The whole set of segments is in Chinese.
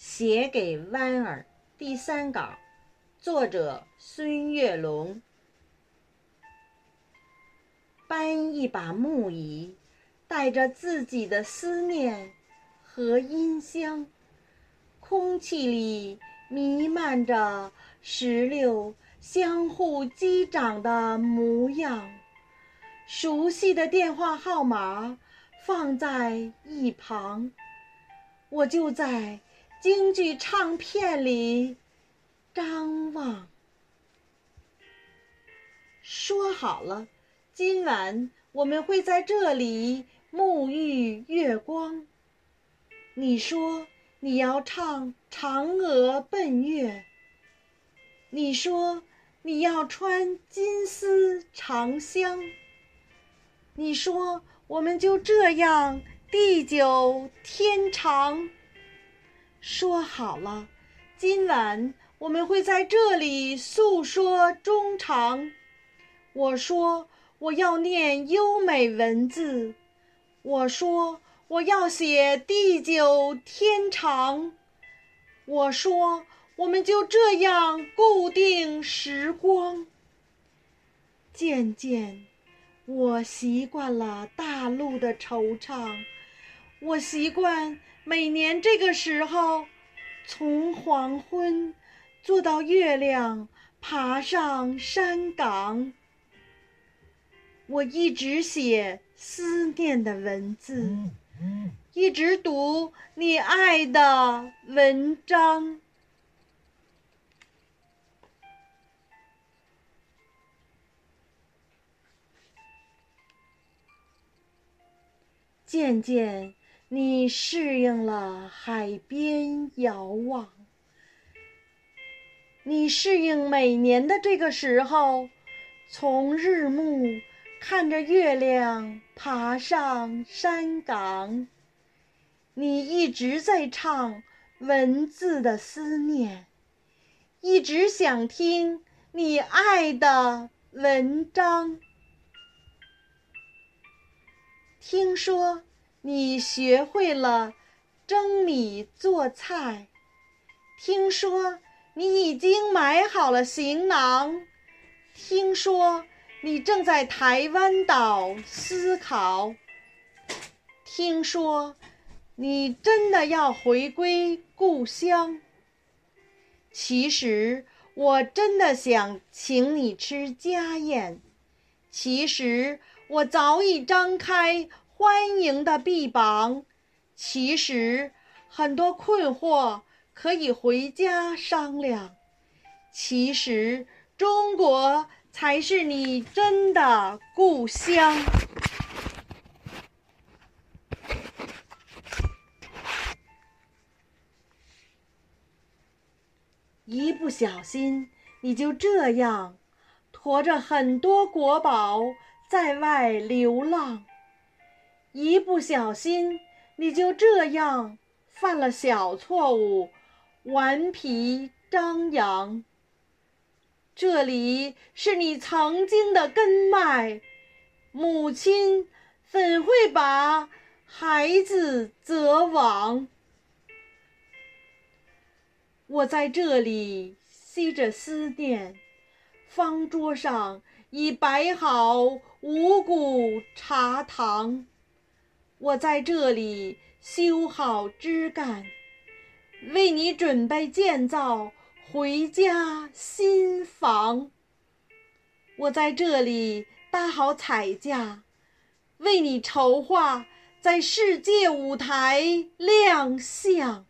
写给弯儿第三稿，作者孙月龙。搬一把木椅，带着自己的思念和音香，空气里弥漫着石榴相互击掌的模样。熟悉的电话号码放在一旁，我就在。京剧唱片里张望，说好了，今晚我们会在这里沐浴月光。你说你要唱《嫦娥奔月》，你说你要穿金丝长香，你说我们就这样地久天长。说好了，今晚我们会在这里诉说衷肠。我说我要念优美文字，我说我要写地久天长。我说我们就这样固定时光。渐渐，我习惯了大陆的惆怅，我习惯。每年这个时候，从黄昏坐到月亮爬上山岗，我一直写思念的文字，一直读你爱的文章。渐渐。你适应了海边遥望，你适应每年的这个时候，从日暮看着月亮爬上山岗。你一直在唱文字的思念，一直想听你爱的文章。听说。你学会了蒸米做菜，听说你已经买好了行囊，听说你正在台湾岛思考，听说你真的要回归故乡。其实我真的想请你吃家宴，其实我早已张开。欢迎的臂膀，其实很多困惑可以回家商量。其实中国才是你真的故乡。一不小心，你就这样驮着很多国宝在外流浪。一不小心，你就这样犯了小错误，顽皮张扬。这里是你曾经的根脉，母亲怎会把孩子责亡？我在这里吸着思念，方桌上已摆好五谷茶糖。我在这里修好枝干，为你准备建造回家新房。我在这里搭好彩架，为你筹划在世界舞台亮相。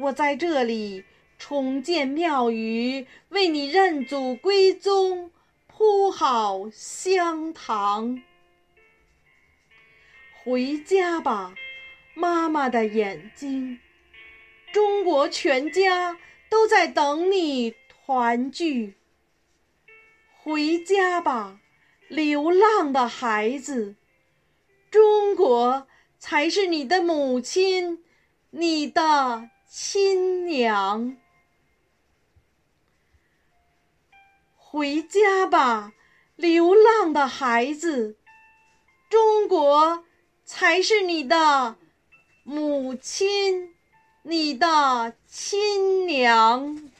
我在这里重建庙宇，为你认祖归宗，铺好香堂。回家吧，妈妈的眼睛。中国全家都在等你团聚。回家吧，流浪的孩子。中国才是你的母亲，你的亲娘。回家吧，流浪的孩子。中国。才是你的母亲。你的亲娘。